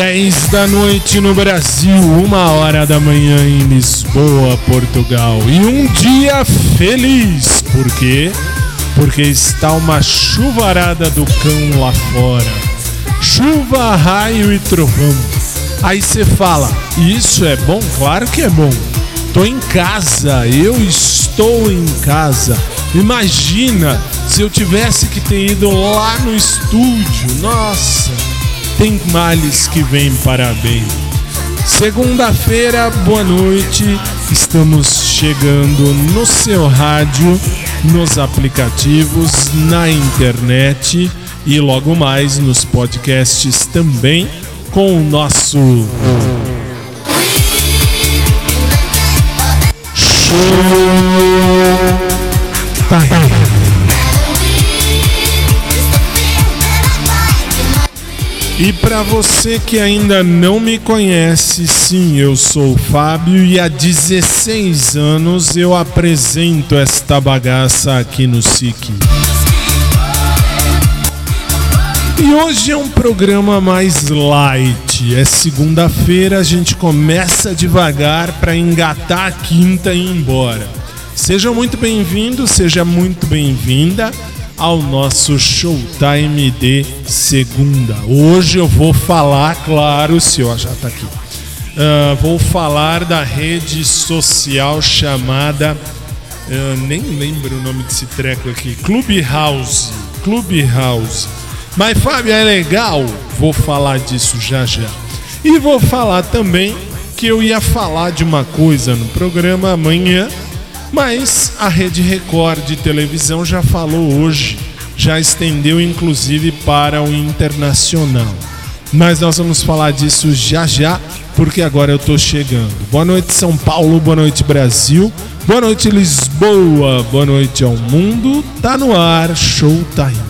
Dez da noite no Brasil, uma hora da manhã em Lisboa, Portugal. E um dia feliz, por quê? Porque está uma chuvarada do cão lá fora. Chuva, raio e trovão. Aí você fala, isso é bom? Claro que é bom. Tô em casa, eu estou em casa. Imagina se eu tivesse que ter ido lá no estúdio. Nossa, tem males que vêm para bem. Segunda-feira, boa noite. Estamos chegando no seu rádio, nos aplicativos, na internet e logo mais nos podcasts também com o nosso Showtime. E para você que ainda não me conhece, sim, eu sou o Fábio e há 16 anos eu apresento esta bagaça aqui no SIC. E hoje é um programa mais light. É segunda-feira, a gente começa devagar para engatar a quinta e ir embora. Seja muito bem-vindo, seja muito bem-vinda ao nosso Showtime de segunda. Hoje eu vou falar, claro, o senhor já está aqui. Uh, vou falar da rede social chamada. Uh, nem lembro o nome desse treco aqui. Clubhouse. Clubhouse. Mas Fábio, é legal? Vou falar disso já já. E vou falar também que eu ia falar de uma coisa no programa amanhã mas a Rede Record de televisão já falou hoje, já estendeu inclusive para o internacional. Mas nós vamos falar disso já já, porque agora eu tô chegando. Boa noite, São Paulo, boa noite, Brasil, boa noite, Lisboa, boa noite ao mundo. Tá no ar, Showtime.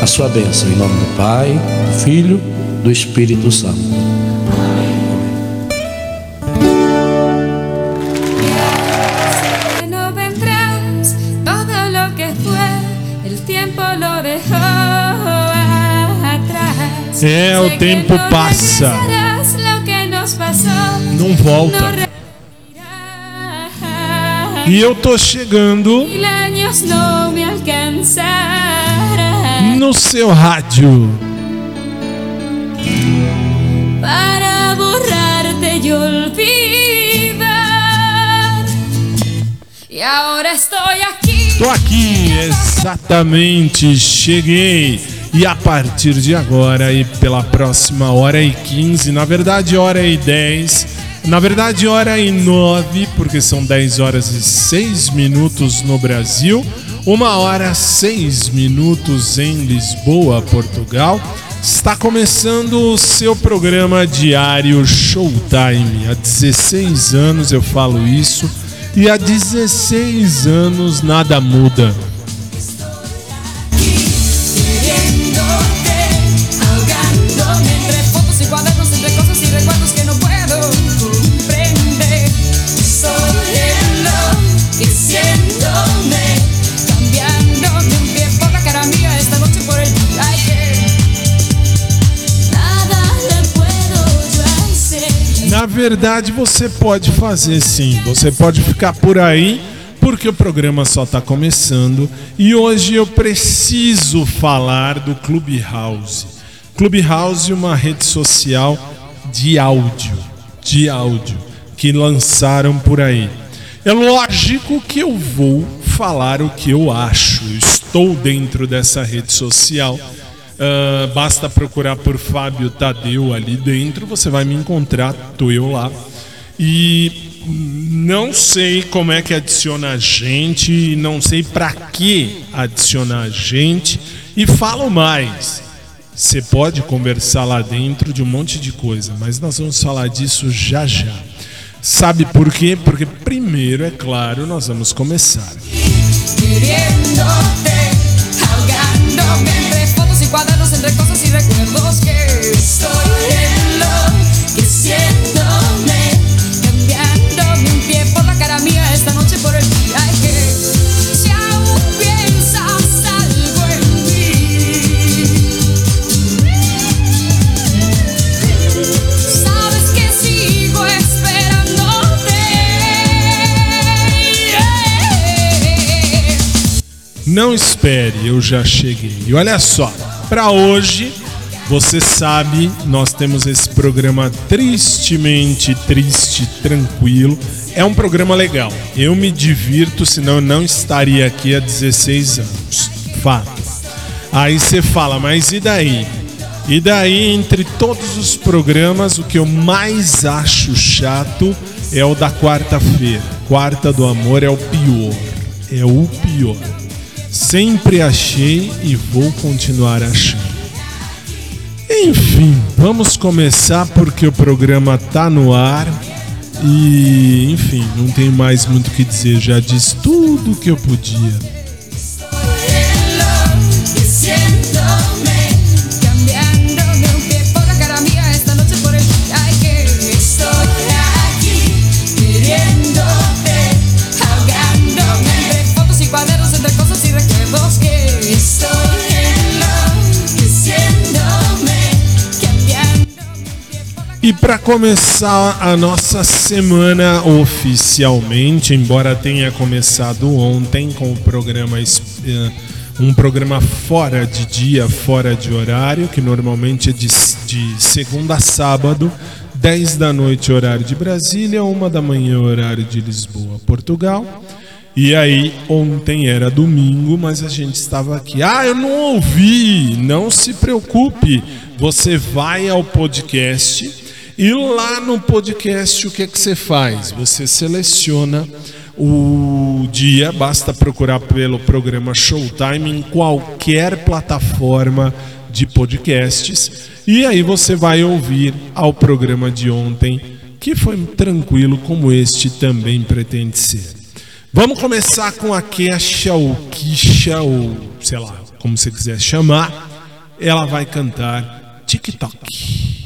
a sua bênção, em nome do Pai, do Filho, do Espírito Santo. É, o tempo passa. Não volta. E eu tô chegando no seu rádio. Para borrarte y olvidar. E agora estou aqui. Tô aqui, exatamente. Cheguei. E a partir de agora e pela próxima hora e 15, na verdade, hora e 10, na verdade, hora e 9, porque são 10 horas e 6 minutos no Brasil, uma hora 6 minutos em Lisboa, Portugal. Está começando o seu programa diário Showtime. Há 16 anos eu falo isso e há 16 anos nada muda. Verdade, você pode fazer sim. Você pode ficar por aí, porque o programa só está começando. E hoje eu preciso falar do Clubhouse. Clubhouse uma rede social de áudio, de áudio, que lançaram por aí. É lógico que eu vou falar o que eu acho. Estou dentro dessa rede social Uh, basta procurar por Fábio Tadeu ali dentro, você vai me encontrar, tô eu lá. E não sei como é que adiciona a gente, não sei para que adicionar a gente. E falo mais. Você pode conversar lá dentro de um monte de coisa, mas nós vamos falar disso já já. Sabe por quê? Porque primeiro, é claro, nós vamos começar. cuadernos recuerdos que por la cara esta por el día que sigo Não espere, eu já cheguei. Olha só, para hoje, você sabe, nós temos esse programa tristemente triste, tranquilo. É um programa legal. Eu me divirto, senão eu não estaria aqui há 16 anos. Fato. Aí você fala, mas e daí? E daí, entre todos os programas, o que eu mais acho chato é o da quarta-feira. Quarta do Amor é o pior. É o pior. Sempre achei e vou continuar achando. Enfim, vamos começar porque o programa tá no ar e, enfim, não tem mais muito o que dizer, já disse tudo o que eu podia. Para começar a nossa semana oficialmente, embora tenha começado ontem com o programa eh, um programa fora de dia, fora de horário, que normalmente é de, de segunda a sábado, 10 da noite, horário de Brasília, 1 da manhã, horário de Lisboa, Portugal. E aí, ontem era domingo, mas a gente estava aqui. Ah, eu não ouvi! Não se preocupe, você vai ao podcast e lá no podcast o que, é que você faz? Você seleciona o dia, basta procurar pelo programa Showtime em qualquer plataforma de podcasts e aí você vai ouvir ao programa de ontem, que foi tranquilo como este também pretende ser. Vamos começar com a Kesha ou Kisha ou sei lá, como você quiser chamar. Ela vai cantar TikTok.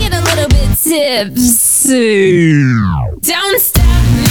get a little bit tipsy. Don't stop, make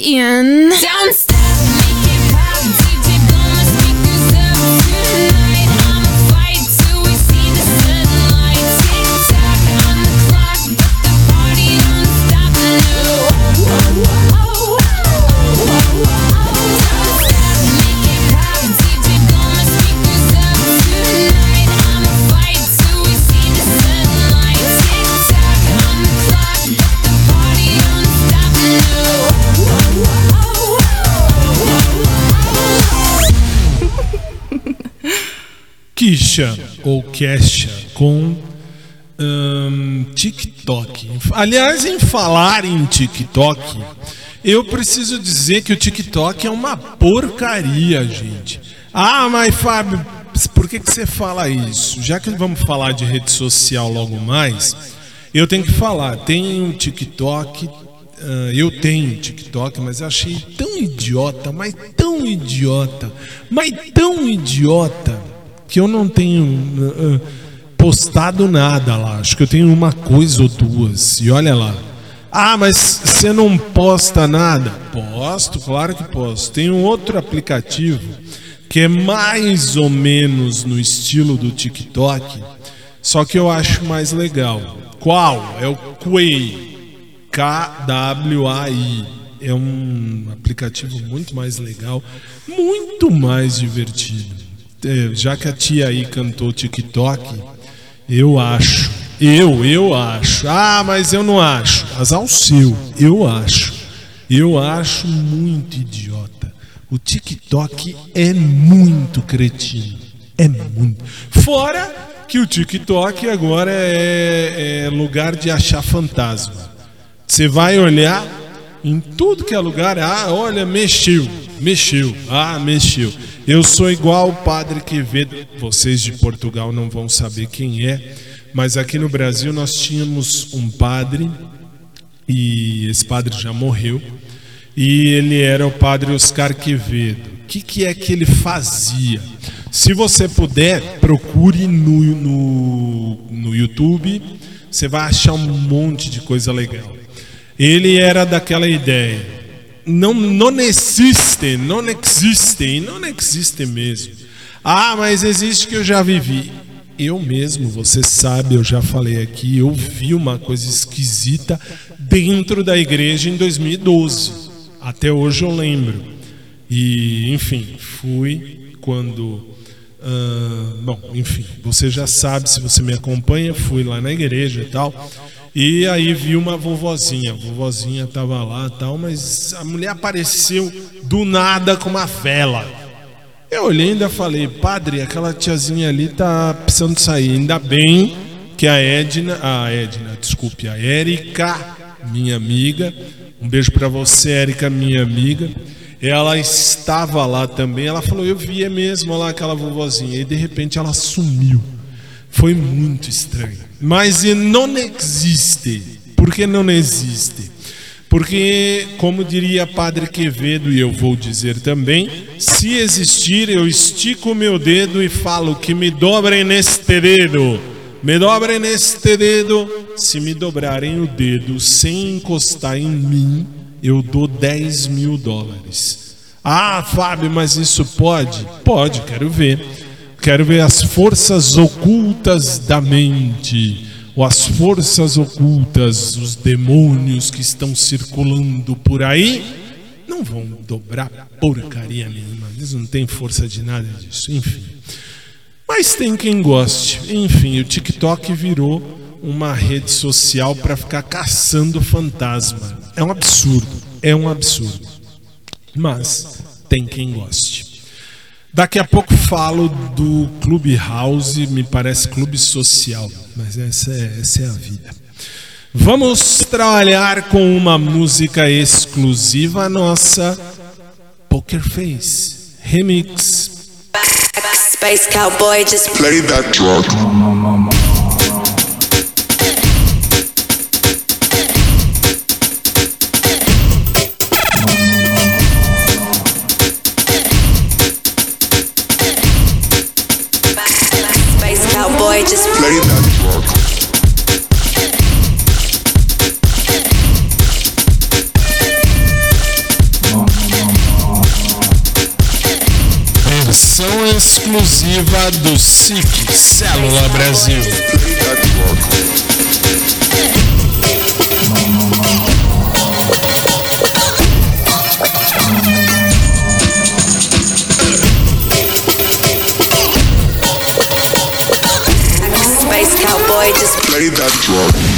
In. Kisha ou Kesha com hum, TikTok. Aliás, em falar em TikTok, eu preciso dizer que o TikTok é uma porcaria, gente. Ah, mas Fábio, por que, que você fala isso? Já que vamos falar de rede social logo mais, eu tenho que falar. Tem um TikTok, eu tenho TikTok, mas achei tão idiota, mas tão idiota, mas tão idiota que eu não tenho ah, postado nada lá. Acho que eu tenho uma coisa ou duas. E olha lá. Ah, mas você não posta nada? Posto, claro que posto. Tem um outro aplicativo que é mais ou menos no estilo do TikTok, só que eu acho mais legal. Qual? É o Quay. K-W-A-I. É um aplicativo muito mais legal, muito mais divertido. É, já que a tia aí cantou TikTok, eu acho. Eu, eu acho. Ah, mas eu não acho. Azar o seu. Eu acho. Eu acho muito idiota. O TikTok é muito cretino. É muito. Fora que o TikTok agora é, é lugar de achar fantasma. Você vai olhar em tudo que é lugar. Ah, olha, mexeu, mexeu, ah, mexeu. Eu sou igual o padre Quevedo. Vocês de Portugal não vão saber quem é, mas aqui no Brasil nós tínhamos um padre e esse padre já morreu. E ele era o padre Oscar Quevedo. O que, que é que ele fazia? Se você puder, procure no, no, no YouTube, você vai achar um monte de coisa legal. Ele era daquela ideia. Não, não existe, não existe, não existe mesmo. Ah, mas existe que eu já vivi. Eu mesmo, você sabe, eu já falei aqui, eu vi uma coisa esquisita dentro da igreja em 2012. Até hoje eu lembro. E, enfim, fui quando. Uh, bom, enfim, você já sabe, se você me acompanha, fui lá na igreja e tal. E aí vi uma vovozinha, a vovozinha estava lá tal, mas a mulher apareceu do nada com uma vela. Eu olhei e ainda falei, padre, aquela tiazinha ali tá precisando sair. Ainda bem que a Edna, a Edna, desculpe, a Érica, minha amiga, um beijo para você, Érica, minha amiga. Ela estava lá também. Ela falou, eu via mesmo lá aquela vovozinha. E de repente ela sumiu. Foi muito estranho. Mas não existe. Por que não existe? Porque, como diria Padre Quevedo, e eu vou dizer também, se existir, eu estico meu dedo e falo que me dobrem neste dedo. Me dobrem neste dedo. Se me dobrarem o dedo sem encostar em mim, eu dou 10 mil dólares. Ah, Fábio, mas isso pode? Pode, quero ver. Quero ver as forças ocultas da mente, ou as forças ocultas, os demônios que estão circulando por aí, não vão dobrar porcaria nenhuma. Eles não têm força de nada disso. Enfim. Mas tem quem goste. Enfim, o TikTok virou uma rede social para ficar caçando fantasma. É um absurdo. É um absurdo. Mas tem quem goste. Daqui a pouco falo do Clube House, me parece clube social, mas essa é, essa é a vida. Vamos trabalhar com uma música exclusiva nossa, Poker Face Remix. Space Cowboy, just play that drug. Exclusiva do SIC Célula Brasil. Space cowboy, just Play that drug.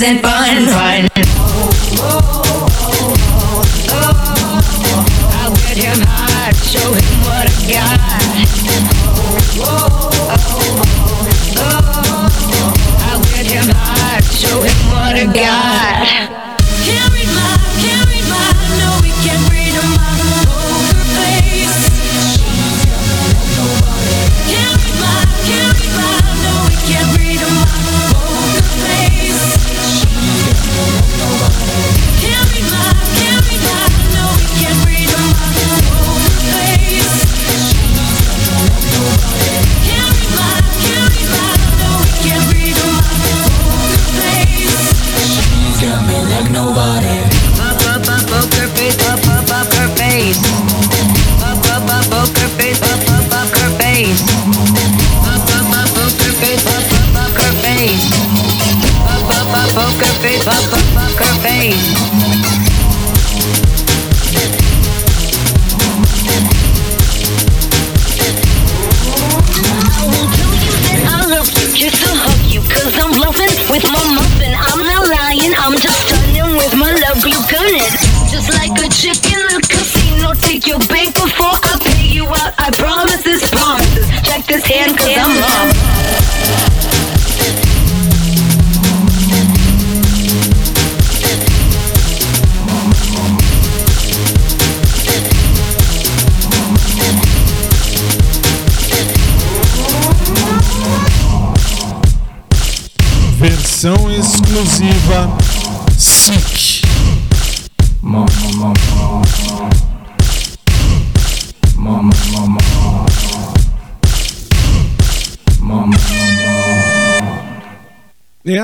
present fun, fun.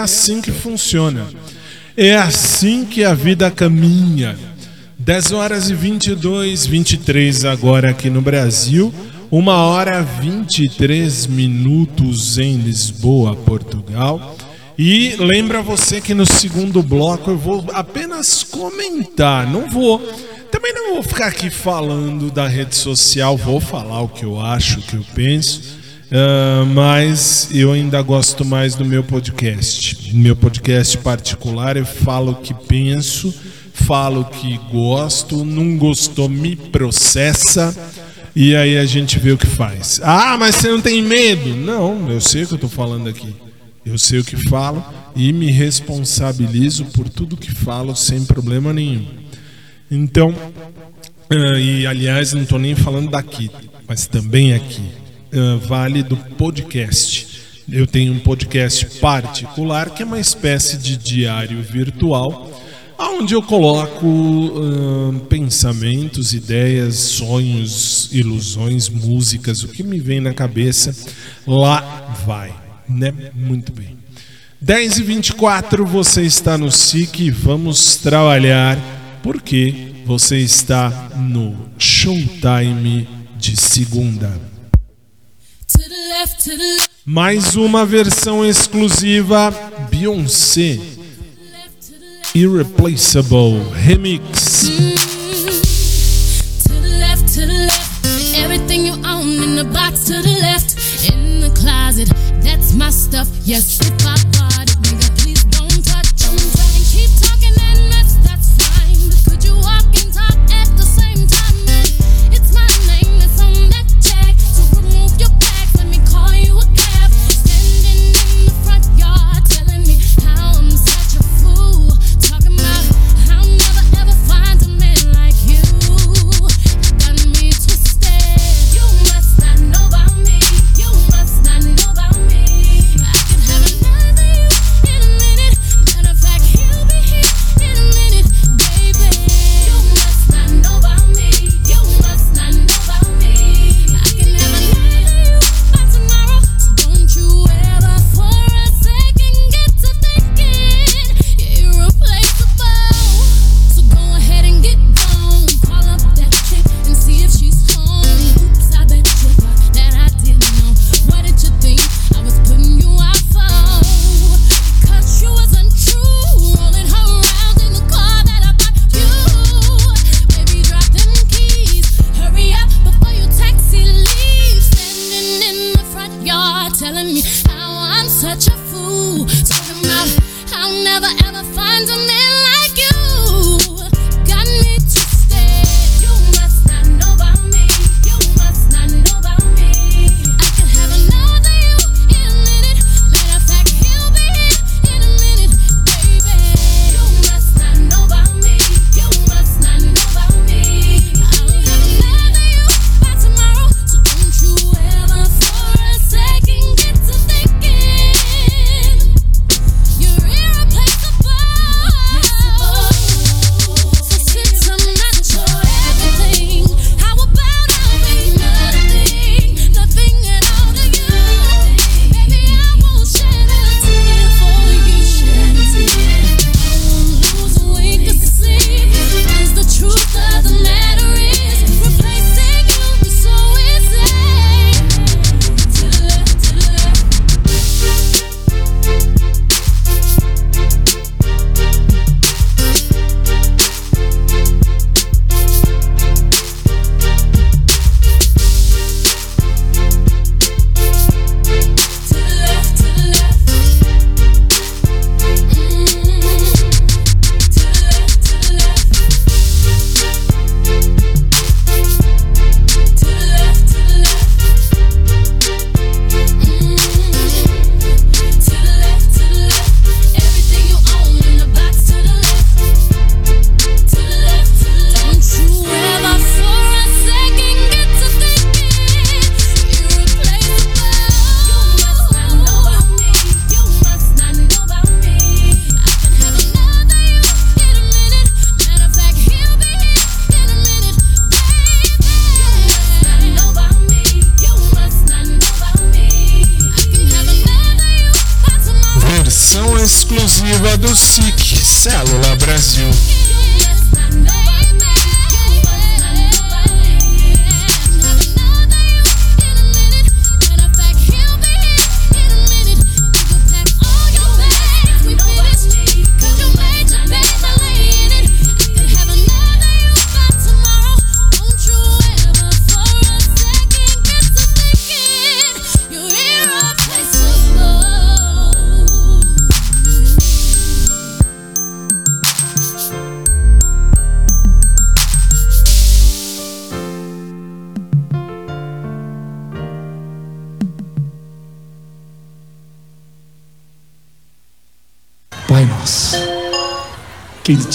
Assim que funciona. É assim que a vida caminha. 10 horas e 22, 23 agora aqui no Brasil. 1 hora 23 minutos em Lisboa, Portugal. E lembra você que no segundo bloco eu vou apenas comentar, não vou. Também não vou ficar aqui falando da rede social, vou falar o que eu acho, o que eu penso. Ah, mas eu ainda gosto mais do meu podcast. Meu podcast particular, eu falo o que penso, falo o que gosto, não gostou, me processa e aí a gente vê o que faz. Ah, mas você não tem medo? Não, eu sei o que eu tô falando aqui. Eu sei o que falo e me responsabilizo por tudo que falo sem problema nenhum. Então, ah, e aliás, não estou nem falando daqui, mas também aqui. Ah, vale do podcast. Eu tenho um podcast particular que é uma espécie de diário virtual, onde eu coloco ah, pensamentos, ideias, sonhos, ilusões, músicas, o que me vem na cabeça, lá vai, né? Muito bem. 10 e 24 você está no SIC e vamos trabalhar porque você está no Showtime de segunda. Mais uma versão exclusiva Beyoncé Irreplaceable Remix. Everything you own in the box to the left. In the closet, that's my stuff. Yes, if I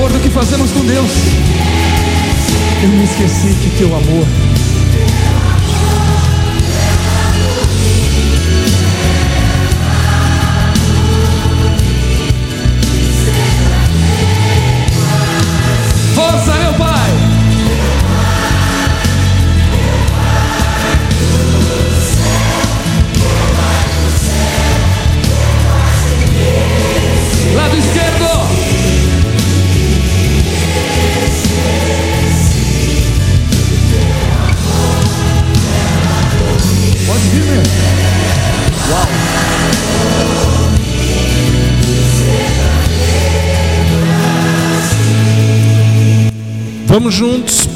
Acordo que fazemos com Deus. Eu me esqueci que teu amor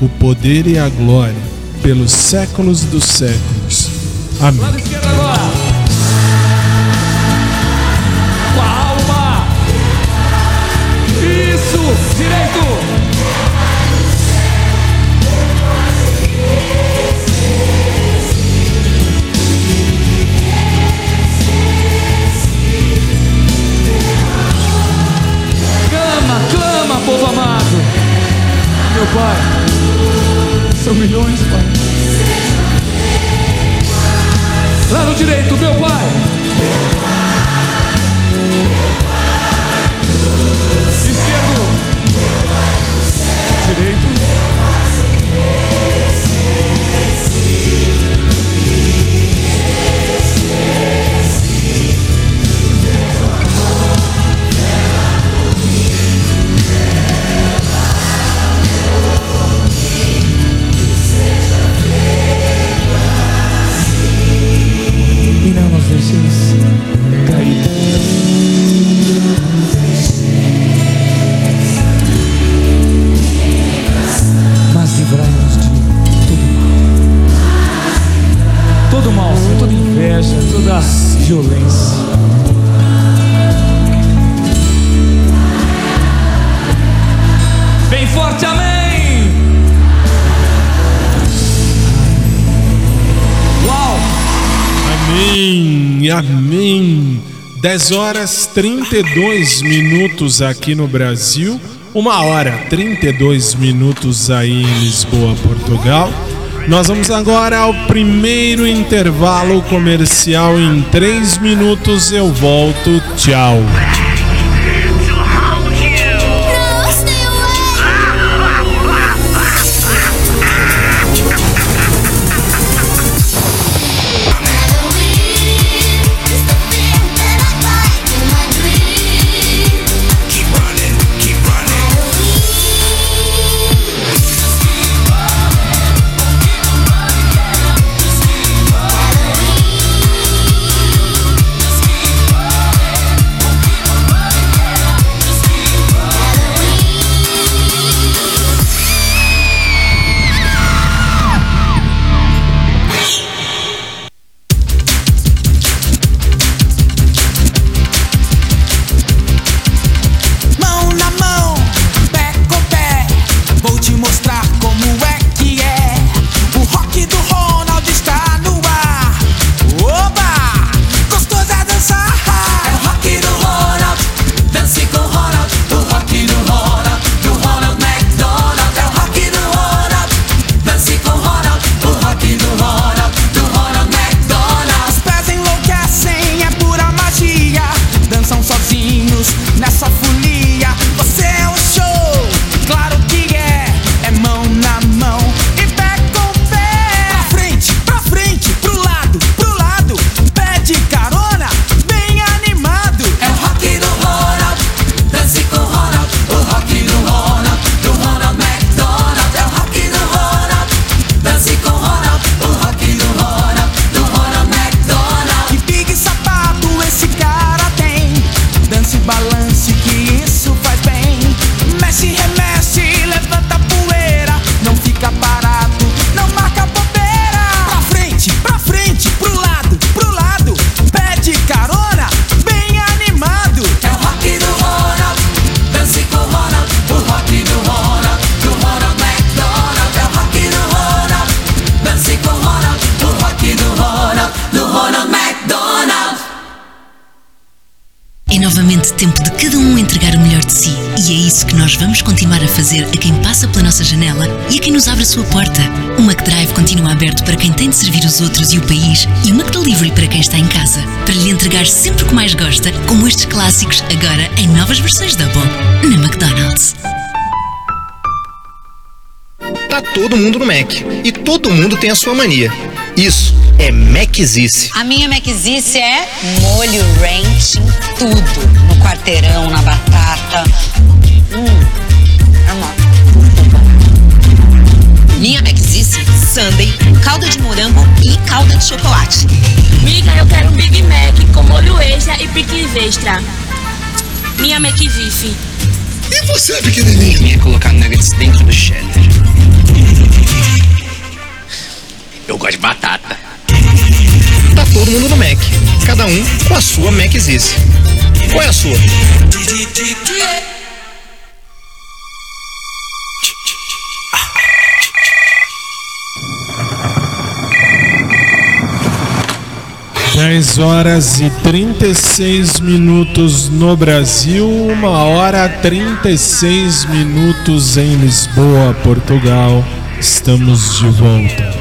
o poder e a glória, pelos séculos dos séculos. Amém. Lado esquerdo agora! Com a alma! Isso! Direito! São 10 horas 32 minutos aqui no Brasil, uma hora 32 minutos aí em Lisboa, Portugal. Nós vamos agora ao primeiro intervalo comercial. Em 3 minutos eu volto. Tchau. Servir os outros e o país e o McDelivery para quem está em casa. Para lhe entregar sempre o que mais gosta, como estes clássicos, agora em novas versões Double, na McDonald's. Tá todo mundo no Mac. E todo mundo tem a sua mania. Isso é Macizice. A minha Macizice é molho ranch em tudo. No quarteirão, na batata. Hum, é uma... Minha Macizice, sundae, calda de morango e calda de chocolate. Miga, eu quero um Big Mac com molho extra e picles extra. Minha McVife. E você, pequenininho? Ia colocar nuggets dentro do cheddar. Eu gosto de batata. Tá todo mundo no Mac. Cada um com a sua Macizice. Qual é a sua? Dez horas e 36 minutos no Brasil, uma hora 36 minutos em Lisboa, Portugal. Estamos de volta.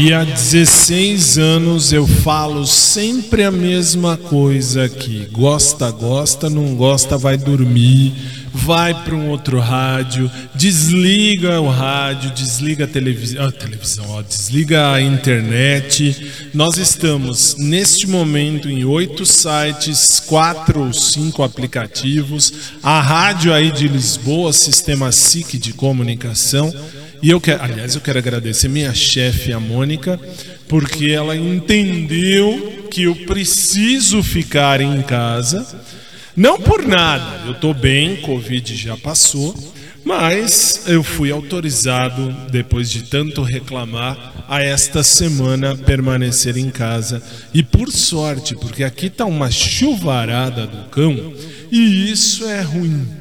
E há 16 anos eu falo sempre a mesma coisa aqui. Gosta, gosta, não gosta, vai dormir, vai para um outro rádio, desliga o rádio, desliga a televisão, televisão, ó, desliga a internet. Nós estamos neste momento em oito sites, quatro ou cinco aplicativos, a rádio aí de Lisboa, sistema SIC de comunicação. E eu quero, aliás, eu quero agradecer minha chefe, a Mônica, porque ela entendeu que eu preciso ficar em casa. Não por nada, eu estou bem, Covid já passou, mas eu fui autorizado, depois de tanto reclamar, a esta semana permanecer em casa. E por sorte, porque aqui está uma chuvarada do cão, e isso é ruim.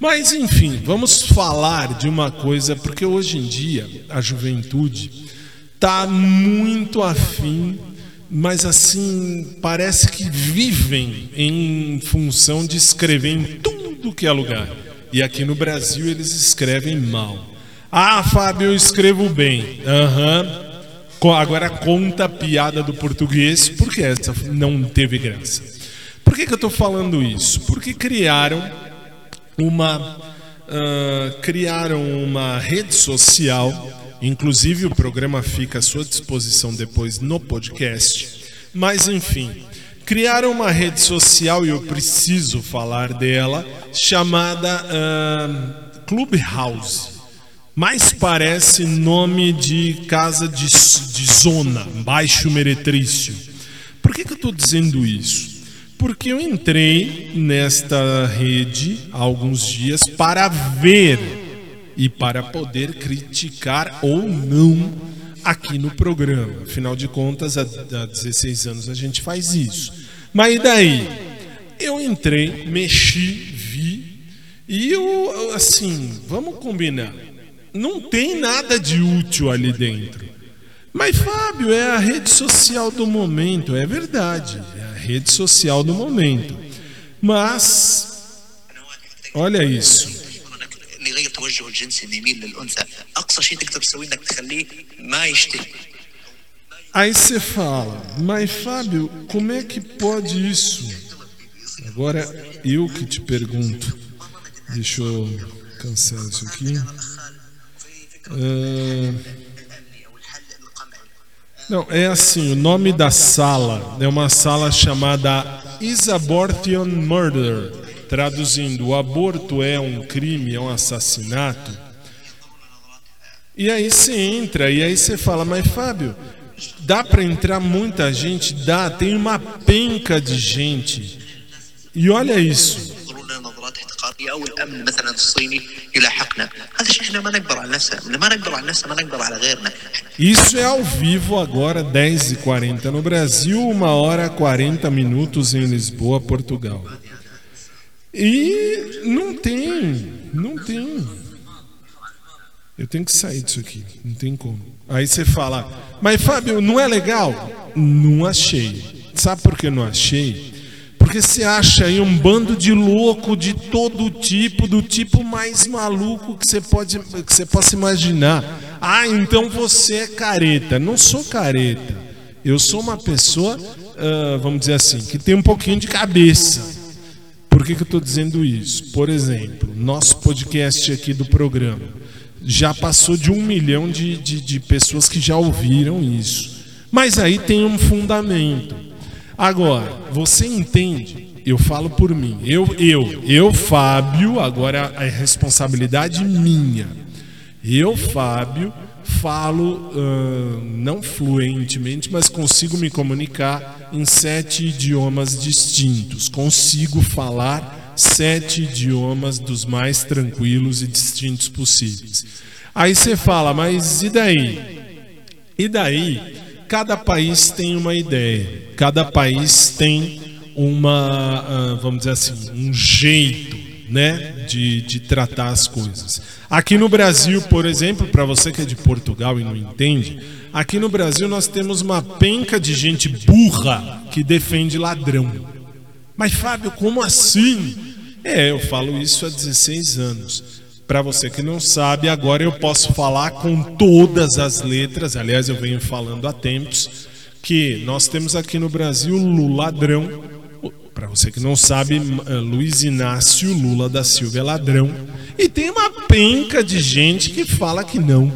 Mas enfim, vamos falar de uma coisa, porque hoje em dia a juventude está muito afim, mas assim, parece que vivem em função de escrever em tudo que é lugar. E aqui no Brasil eles escrevem mal. Ah, Fábio, eu escrevo bem. Uhum. Agora conta a piada do português, porque essa não teve graça. Por que, que eu estou falando isso? Porque criaram uma uh, criaram uma rede social, inclusive o programa fica à sua disposição depois no podcast. Mas enfim, criaram uma rede social e eu preciso falar dela, chamada uh, Clubhouse. Mais parece nome de casa de, de zona, baixo meretrício. Por que, que eu estou dizendo isso? Porque eu entrei nesta rede há alguns dias para ver e para poder criticar ou não aqui no programa. Afinal de contas, há 16 anos a gente faz isso. Mas e daí? Eu entrei, mexi, vi e eu, assim, vamos combinar. Não tem nada de útil ali dentro. Mas, Fábio, é a rede social do momento, é verdade. É a rede social do momento. Mas, olha isso. لغايه توجه الجنسي اللي يميل للانثى اقصى شيء تقدر تسويه انك تخليه ما يشتهي Aí você fala, mas Fábio, como é que pode isso? Agora eu que te pergunto. Deixa eu cancelar isso aqui. Ah, não, é assim, o nome da sala é uma sala chamada Is Abortion Murder. Traduzindo, o aborto é um crime, é um assassinato. E aí você entra, e aí você fala, mas Fábio, dá para entrar muita gente? Dá, tem uma penca de gente. E olha isso. ينظرون نظرات احتقاريه او الامن مثلا الصيني يلاحقنا هذا الشيء احنا ما نقدر على نفسه ما نقدر على نفسه ما نقدر على غيرنا Isso é ao vivo agora, 10h40 no Brasil, 1 hora 40 minutos em Lisboa, Portugal. E não tem, não tem. Eu tenho que sair disso aqui, não tem como. Aí você fala, mas Fábio, não é legal? Não achei. Sabe por que não achei? Porque você acha aí um bando de louco de todo tipo, do tipo mais maluco que você pode que você possa imaginar. Ah, então você é careta. Não sou careta. Eu sou uma pessoa, ah, vamos dizer assim, que tem um pouquinho de cabeça. Por que, que eu estou dizendo isso? Por exemplo, nosso podcast aqui do programa já passou de um milhão de, de, de pessoas que já ouviram isso. Mas aí tem um fundamento. Agora, você entende? Eu falo por mim. Eu, eu, eu, Fábio, agora é responsabilidade minha. Eu, Fábio, falo ah, não fluentemente, mas consigo me comunicar em sete idiomas distintos. Consigo falar sete idiomas dos mais tranquilos e distintos possíveis. Aí você fala, mas e daí? E daí? Cada país tem uma ideia, cada país tem uma, ah, vamos dizer assim, um jeito, né, de, de tratar as coisas. Aqui no Brasil, por exemplo, para você que é de Portugal e não entende, aqui no Brasil nós temos uma penca de gente burra que defende ladrão. Mas Fábio, como assim? É, eu falo isso há 16 anos. Para você que não sabe, agora eu posso falar com todas as letras. Aliás, eu venho falando há tempos que nós temos aqui no Brasil o ladrão. Para você que não sabe, eh, Luiz Inácio Lula da Silva é ladrão. E tem uma penca de gente que fala que não.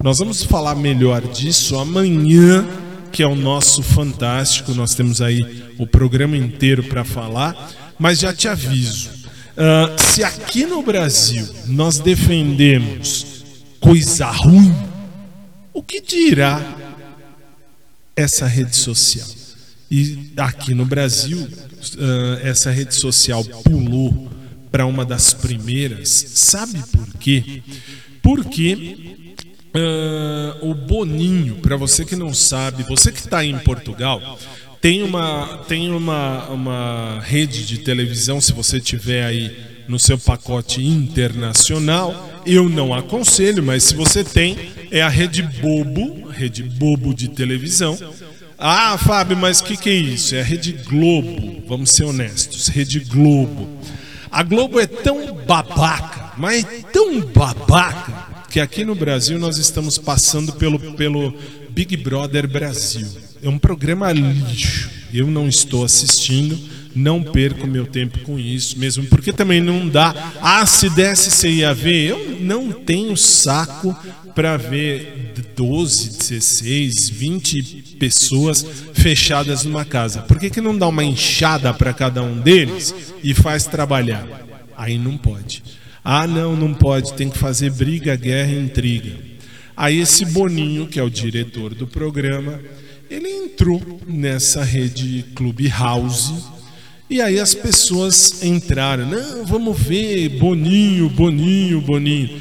Nós vamos falar melhor disso amanhã, que é o nosso fantástico. Nós temos aí o programa inteiro para falar. Mas já te aviso: ah, se aqui no Brasil nós defendemos coisa ruim, o que dirá essa rede social? E aqui no Brasil, ah, essa rede social pulou para uma das primeiras. Sabe por quê? Porque ah, o Boninho, para você que não sabe, você que está em Portugal, tem uma, tem uma, uma rede de televisão, se você tiver aí no seu pacote internacional, eu não aconselho, mas se você tem, é a Rede Bobo, Rede Bobo de televisão. Ah, Fábio, mas o que, que é isso? É a Rede Globo, vamos ser honestos, Rede Globo. A Globo é tão babaca, mas é tão babaca, que aqui no Brasil nós estamos passando pelo, pelo Big Brother Brasil. É um programa lixo. Eu não estou assistindo, não perco meu tempo com isso, mesmo porque também não dá. Ah, se desse você ia ver. Eu não tenho saco para ver 12, 16, 20 pessoas fechadas numa casa. Por que, que não dá uma enxada para cada um deles e faz trabalhar? Aí não pode. Ah, não, não pode, tem que fazer briga, guerra, intriga. Aí esse Boninho, que é o diretor do programa, ele entrou nessa rede Clubhouse e aí as pessoas entraram. Não, vamos ver, Boninho, Boninho, Boninho.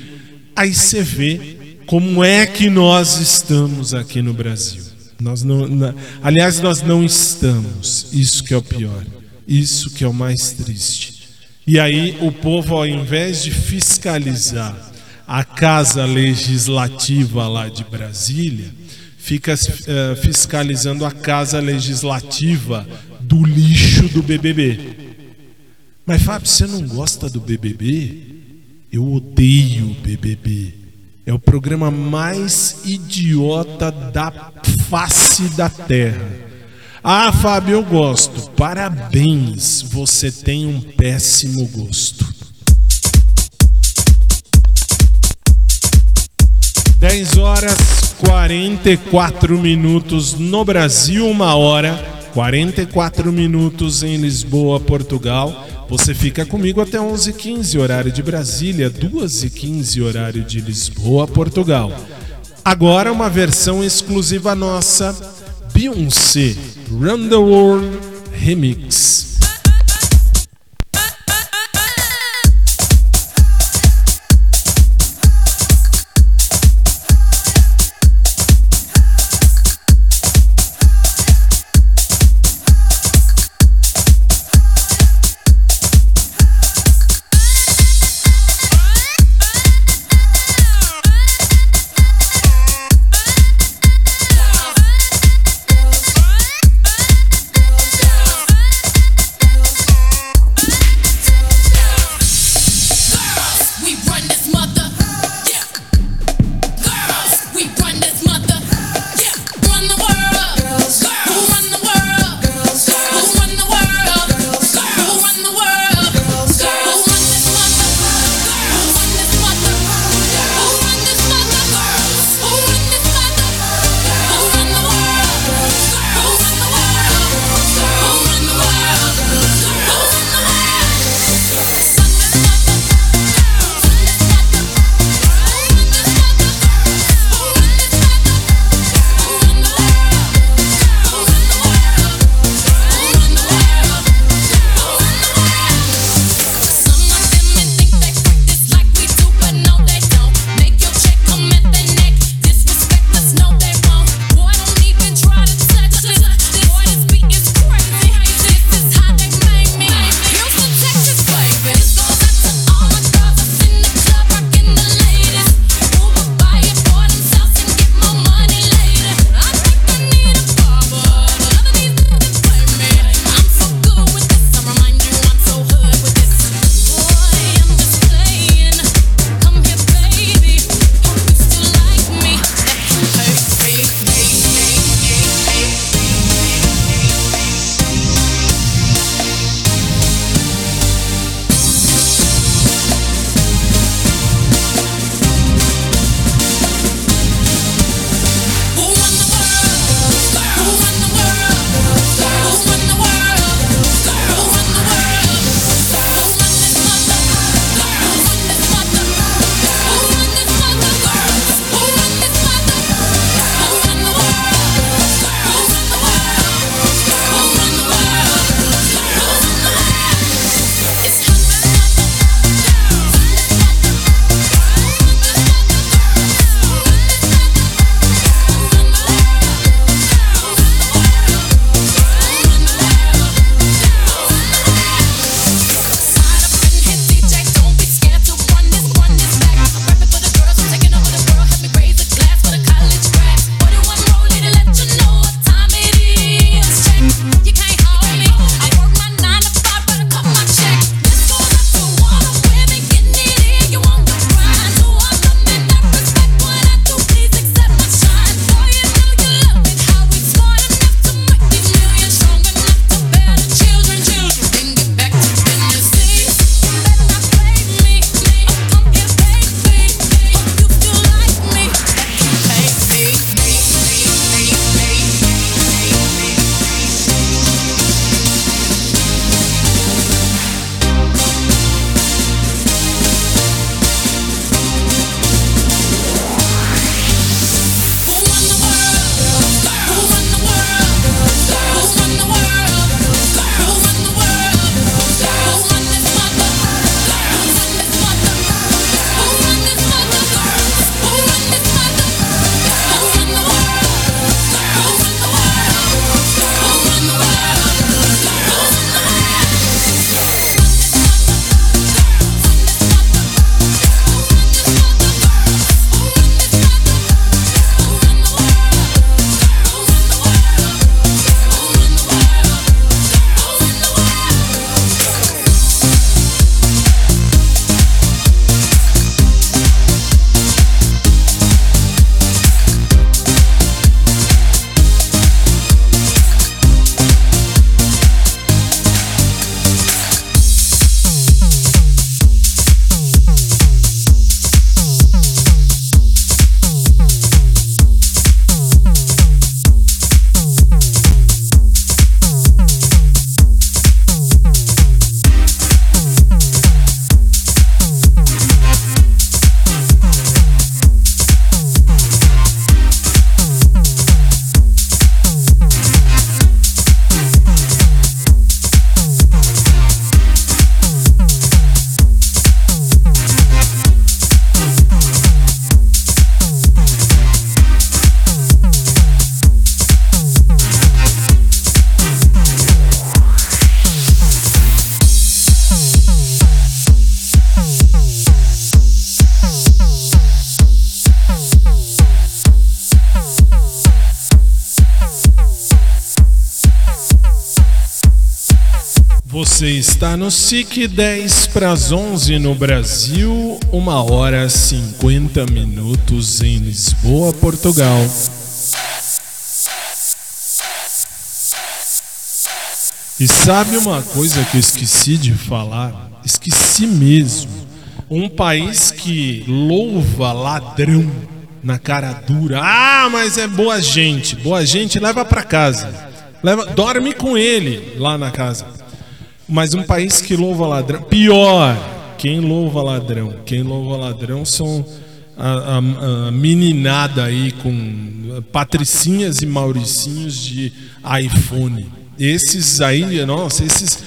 Aí você vê como é que nós estamos aqui no Brasil. Nós não, na- aliás, nós não estamos. Isso que é o pior. Isso que é o mais triste. E aí o povo, ao invés de fiscalizar a casa legislativa lá de Brasília, fica eh, fiscalizando a casa legislativa do lixo do BBB. Mas Fábio, você não gosta do BBB? Eu odeio o BBB. É o programa mais idiota da face da terra. Ah, Fábio, eu gosto. Parabéns, você tem um péssimo gosto. 10 horas 44 minutos no Brasil, uma hora 44 minutos em Lisboa, Portugal. Você fica comigo até 11h15, horário de Brasília, 2h15, horário de Lisboa, Portugal. Agora uma versão exclusiva nossa, Beyoncé, Run the World Remix. Você está no SIC 10 para as 11 no Brasil, 1 hora 50 minutos em Lisboa, Portugal. E sabe uma coisa que eu esqueci de falar? Esqueci mesmo. Um país que louva ladrão na cara dura. Ah, mas é boa gente. Boa gente leva para casa. Leva, dorme com ele lá na casa. Mas um país que louva ladrão. Pior, quem louva ladrão? Quem louva ladrão são a, a- a meninada aí com patricinhas e mauricinhos de iPhone. Esses aí, nossa, esses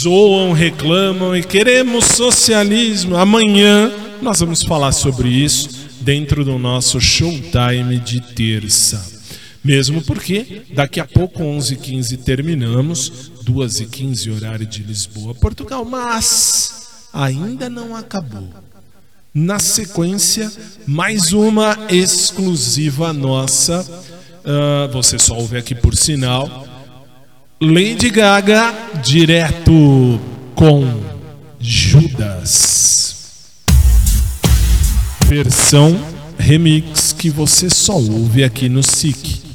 zoam, reclamam e queremos socialismo. Amanhã nós vamos falar sobre isso dentro do nosso showtime de terça. Mesmo porque daqui a pouco, 11h15, terminamos, 2h15, horário de Lisboa, Portugal. Mas ainda não acabou. Na sequência, mais uma exclusiva nossa. Ah, você só ouve aqui por sinal. Lady Gaga, direto com Judas. Versão remix que você só ouve aqui no SIC.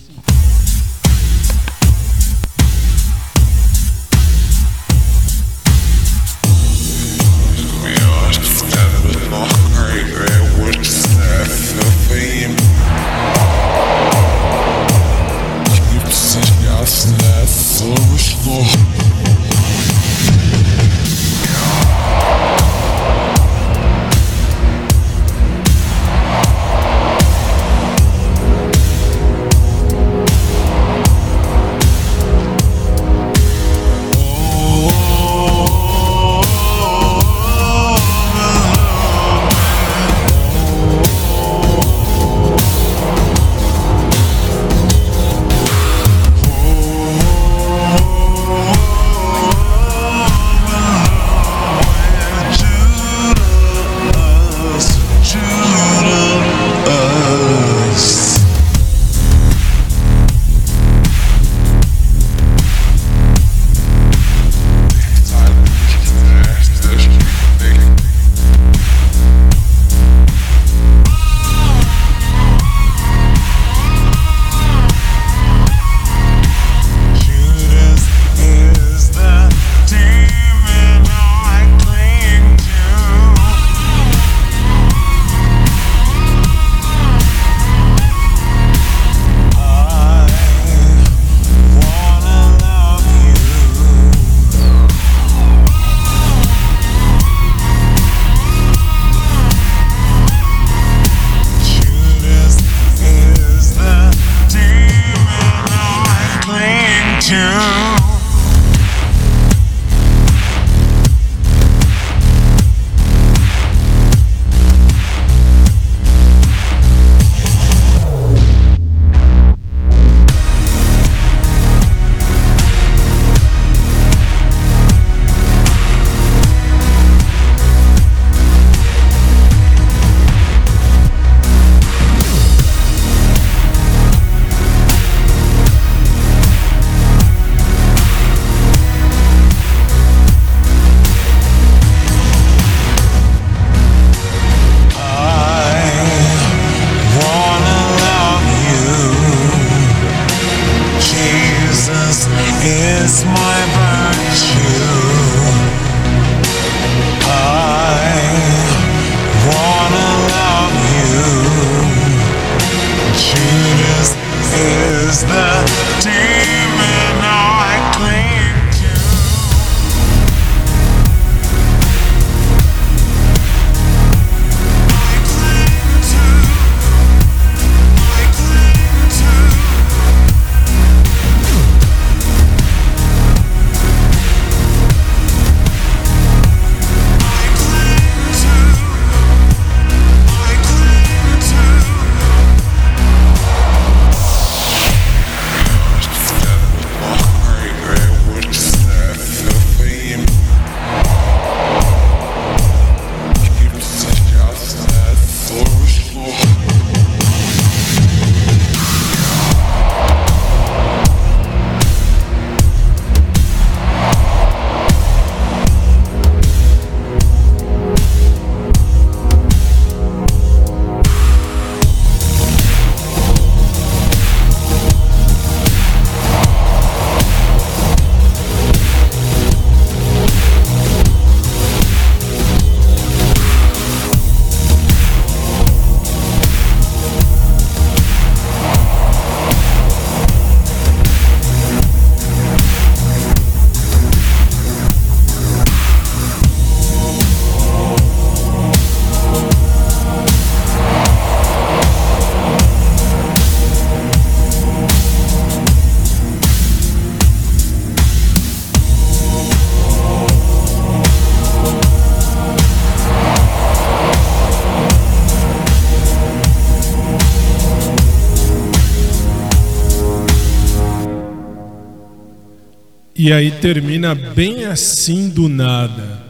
E aí termina bem assim do nada.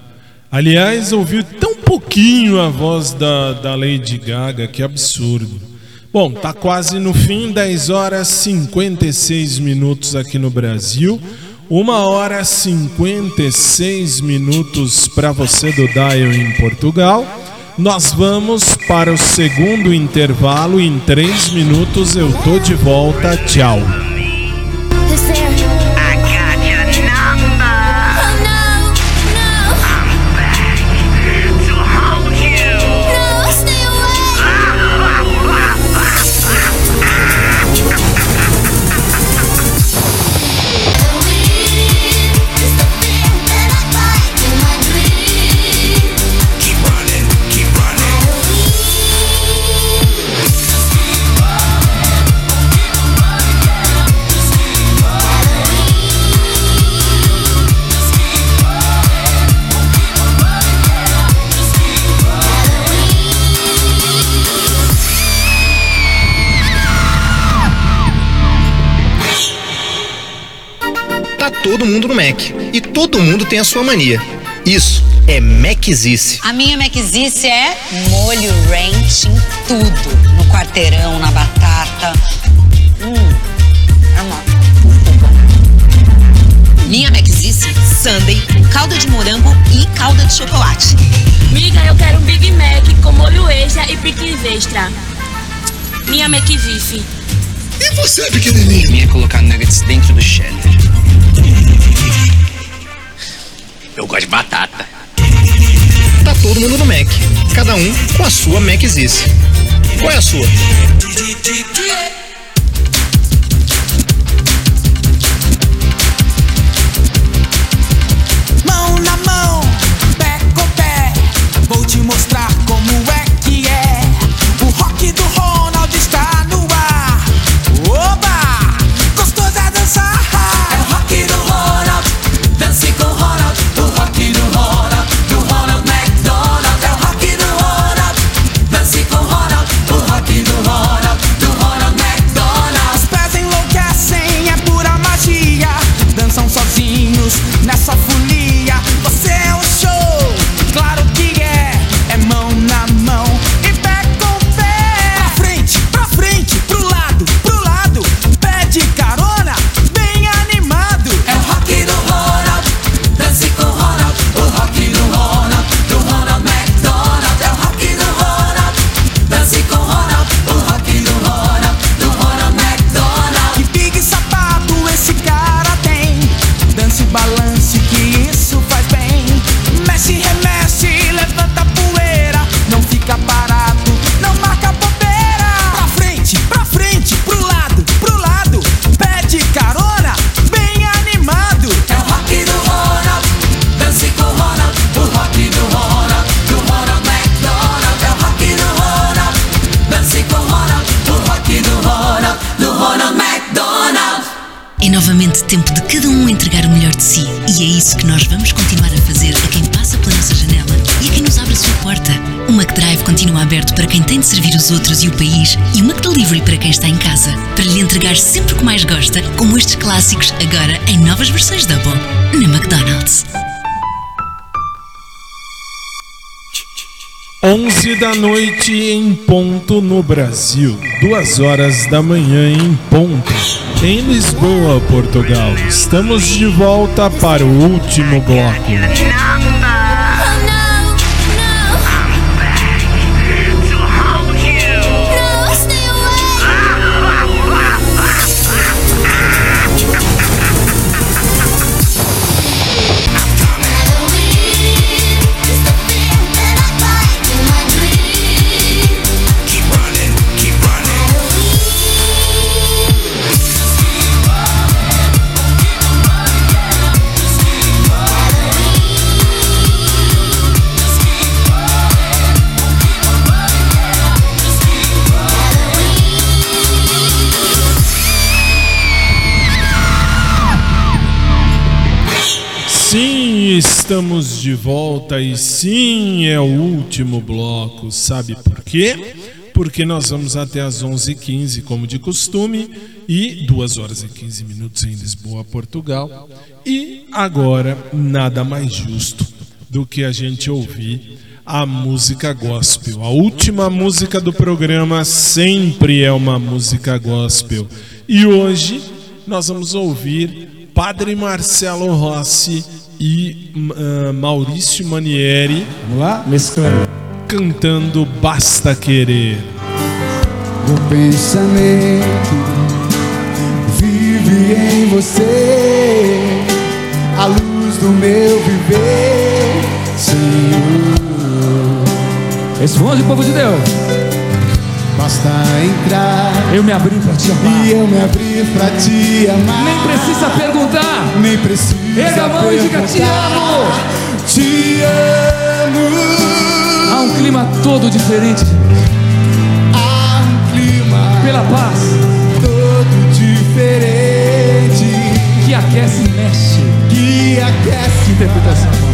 Aliás, ouviu tão pouquinho a voz da, da Lady Gaga, que absurdo. Bom, tá quase no fim, 10 horas 56 minutos aqui no Brasil. Uma hora 56 minutos para você do Dial em Portugal. Nós vamos para o segundo intervalo. Em 3 minutos eu tô de volta. Tchau. Todo mundo no Mac. E todo mundo tem a sua mania. Isso é Macizice. A minha Macizice é molho ranch em tudo. No quarteirão, na batata. Hum, é uma... Minha Macizice, sundae, calda de morango e calda de chocolate. Miga, eu quero um Big Mac com molho extra e picles extra. Minha McVife. E você, pequenininho? Minha colocar nuggets dentro do cheddar. Eu gosto de batata. Tá todo mundo no Mac. Cada um com a sua Macizice. Qual é a sua? Que nós vamos continuar a fazer a quem passa pela nossa janela e a quem nos abre a sua porta. O McDrive continua aberto para quem tem de servir os outros e o país e o McDelivery para quem está em casa. Para lhe entregar sempre o que mais gosta, como estes clássicos, agora em novas versões Double, na McDonald's. 11 da noite em ponto no Brasil, 2 horas da manhã em ponto. Em Lisboa, Portugal. Estamos de volta para o último bloco. Estamos de volta e sim, é o último bloco. Sabe por quê? Porque nós vamos até as 11h15, como de costume, e 2 horas e 15 minutos em Lisboa, Portugal. E agora, nada mais justo do que a gente ouvir a música gospel. A última música do programa sempre é uma música gospel. E hoje nós vamos ouvir Padre Marcelo Rossi e ah, Maurício Manieri. Vamos lá? Mesclando. Cantando Basta Querer. O pensamento vive em você, a luz do meu viver, Senhor. Responde, povo de Deus. Entrar. Eu me abri pra te amar. E eu me abri pra te amar. Nem precisa perguntar. Nem precisa. Erga a mão e diga te amo. Te amo. Há um clima todo diferente. Há um clima. Pela paz. Todo diferente. Que aquece e mexe. Que aquece. Que interpretação.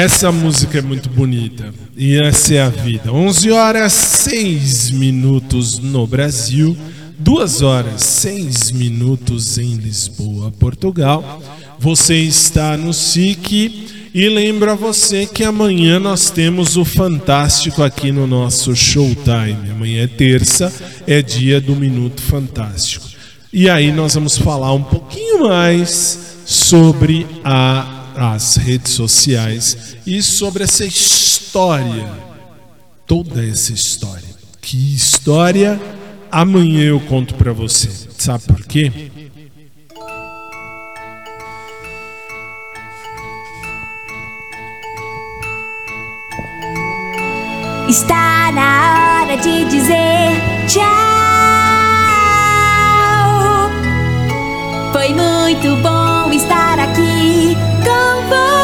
Essa música é muito bonita e essa é a vida. 11 horas 6 minutos no Brasil, 2 horas 6 minutos em Lisboa, Portugal. Você está no SIC e lembro a você que amanhã nós temos o Fantástico aqui no nosso Showtime. Amanhã é terça, é dia do Minuto Fantástico. E aí nós vamos falar um pouquinho mais sobre a as redes sociais e sobre essa história, toda essa história. Que história amanhã eu conto para você. Sabe por quê? Está na hora de dizer tchau. Foi muito bom estar aqui com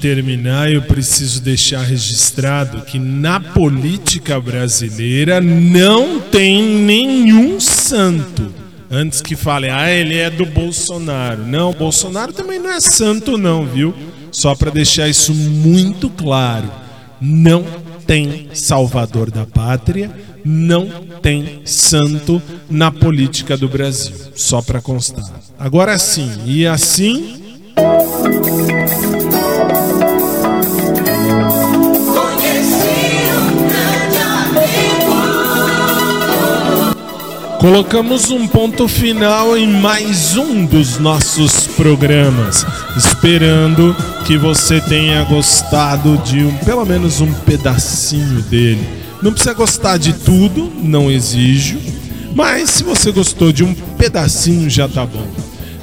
terminar, eu preciso deixar registrado que na política brasileira não tem nenhum santo. Antes que falem, ah, ele é do Bolsonaro. Não, Bolsonaro também não é santo, não, viu? Só para deixar isso muito claro. Não tem salvador da pátria, não tem santo na política do Brasil. Só para constar. Agora sim, e assim Colocamos um ponto final em mais um dos nossos programas, esperando que você tenha gostado de um, pelo menos um pedacinho dele. Não precisa gostar de tudo, não exijo, mas se você gostou de um pedacinho já tá bom.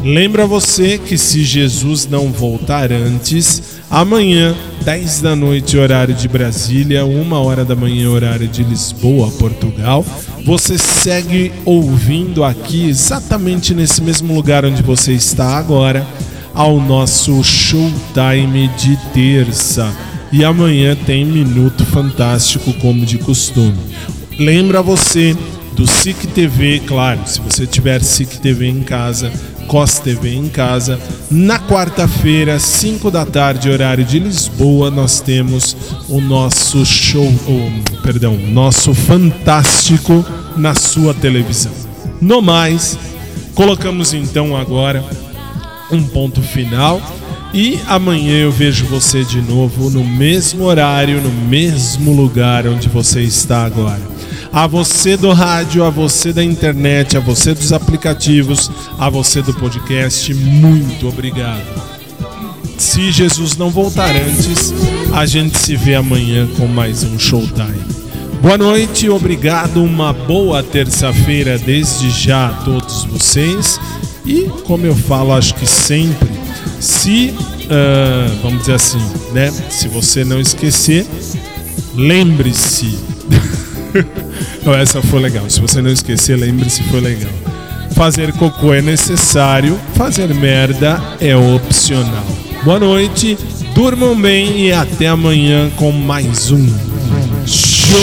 Lembra você que se Jesus não voltar antes, amanhã, 10 da noite, horário de Brasília, 1 hora da manhã, horário de Lisboa, Portugal, você segue ouvindo aqui, exatamente nesse mesmo lugar onde você está agora, ao nosso showtime de terça. E amanhã tem Minuto Fantástico, como de costume. Lembra você do SIC TV, claro, se você tiver SIC TV em casa, COS TV em casa. Na quarta-feira, 5 da tarde, horário de Lisboa, nós temos o nosso show, oh, perdão, nosso fantástico na sua televisão. No mais, colocamos então agora um ponto final. E amanhã eu vejo você de novo no mesmo horário, no mesmo lugar onde você está agora. A você do rádio, a você da internet, a você dos aplicativos, a você do podcast, muito obrigado. Se Jesus não voltar antes, a gente se vê amanhã com mais um Showtime. Boa noite, obrigado, uma boa terça-feira desde já a todos vocês. E como eu falo, acho que sempre, se, ah, vamos dizer assim, né? Se você não esquecer, lembre-se. Essa foi legal. Se você não esquecer, lembre-se, foi legal. Fazer cocô é necessário, fazer merda é opcional. Boa noite, durmam bem e até amanhã com mais um Show.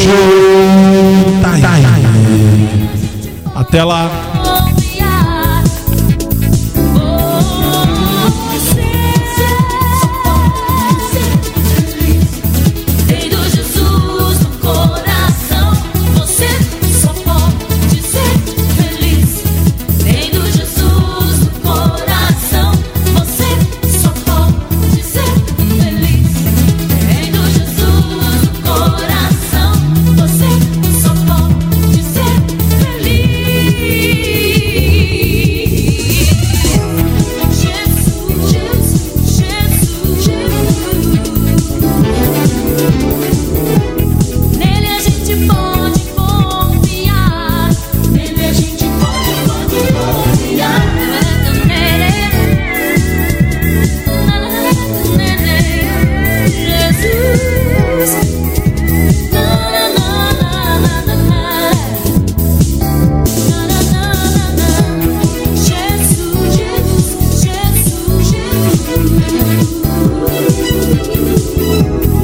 Até lá.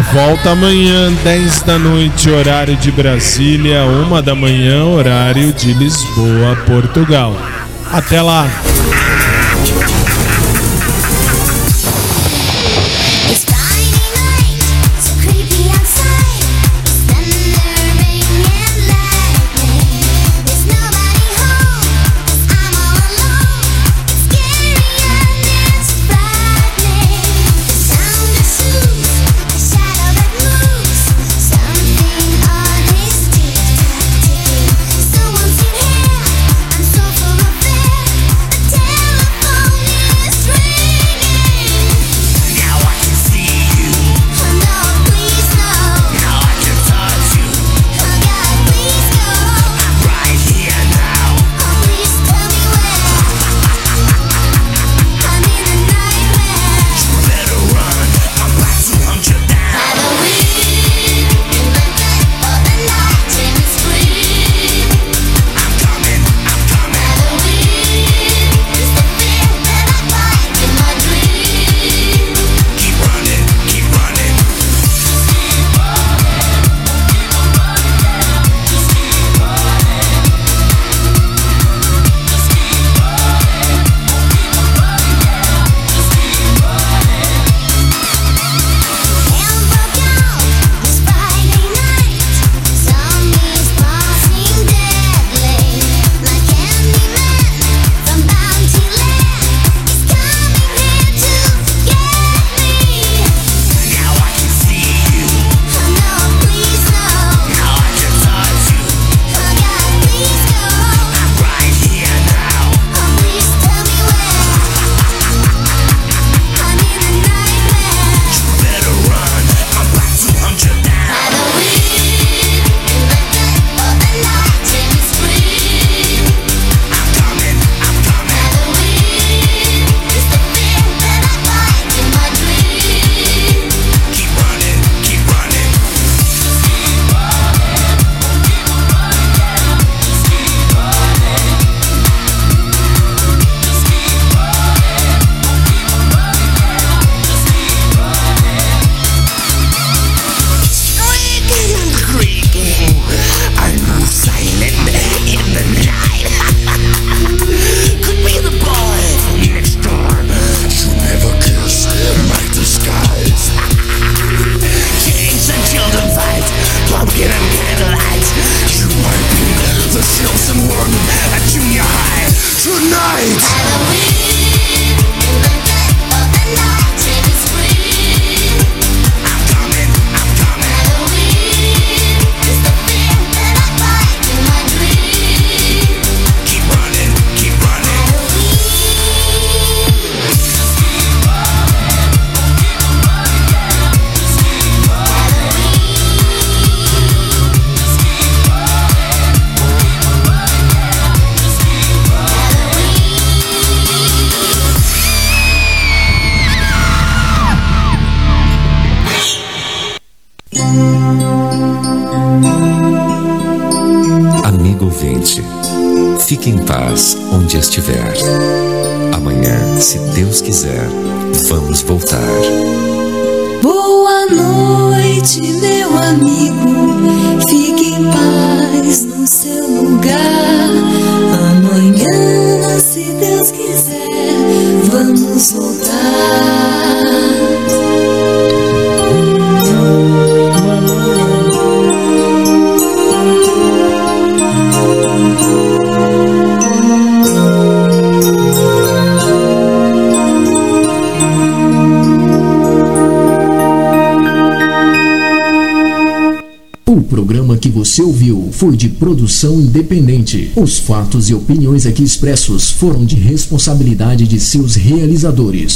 volta amanhã, 10 da noite, horário de Brasília, 1 da manhã, horário de Lisboa, Portugal. Até lá! independente. Os fatos e opiniões aqui expressos foram de responsabilidade de seus realizadores.